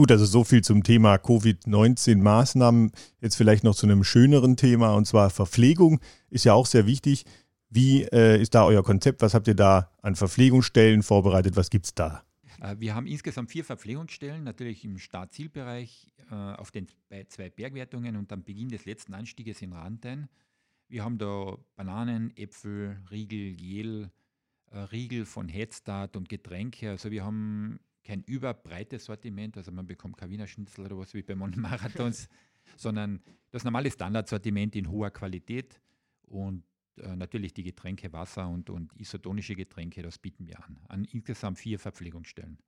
Gut, also so viel zum Thema Covid-19-Maßnahmen. Jetzt vielleicht noch zu einem schöneren Thema und zwar Verpflegung ist ja auch sehr wichtig. Wie äh, ist da euer Konzept? Was habt ihr da an Verpflegungsstellen vorbereitet? Was gibt es da? Äh, wir haben insgesamt vier Verpflegungsstellen, natürlich im Startzielbereich äh, auf den zwei Bergwertungen und am Beginn des letzten Anstieges in Rantein. Wir haben da Bananen, Äpfel, Riegel, Gel, äh, Riegel von Headstart und Getränke. Also wir haben kein überbreites Sortiment, also man bekommt kein Wiener Schnitzel oder was wie bei Marathons, sondern das normale Standardsortiment in hoher Qualität und äh, natürlich die Getränke, Wasser und, und isotonische Getränke, das bieten wir an, an insgesamt vier Verpflegungsstellen.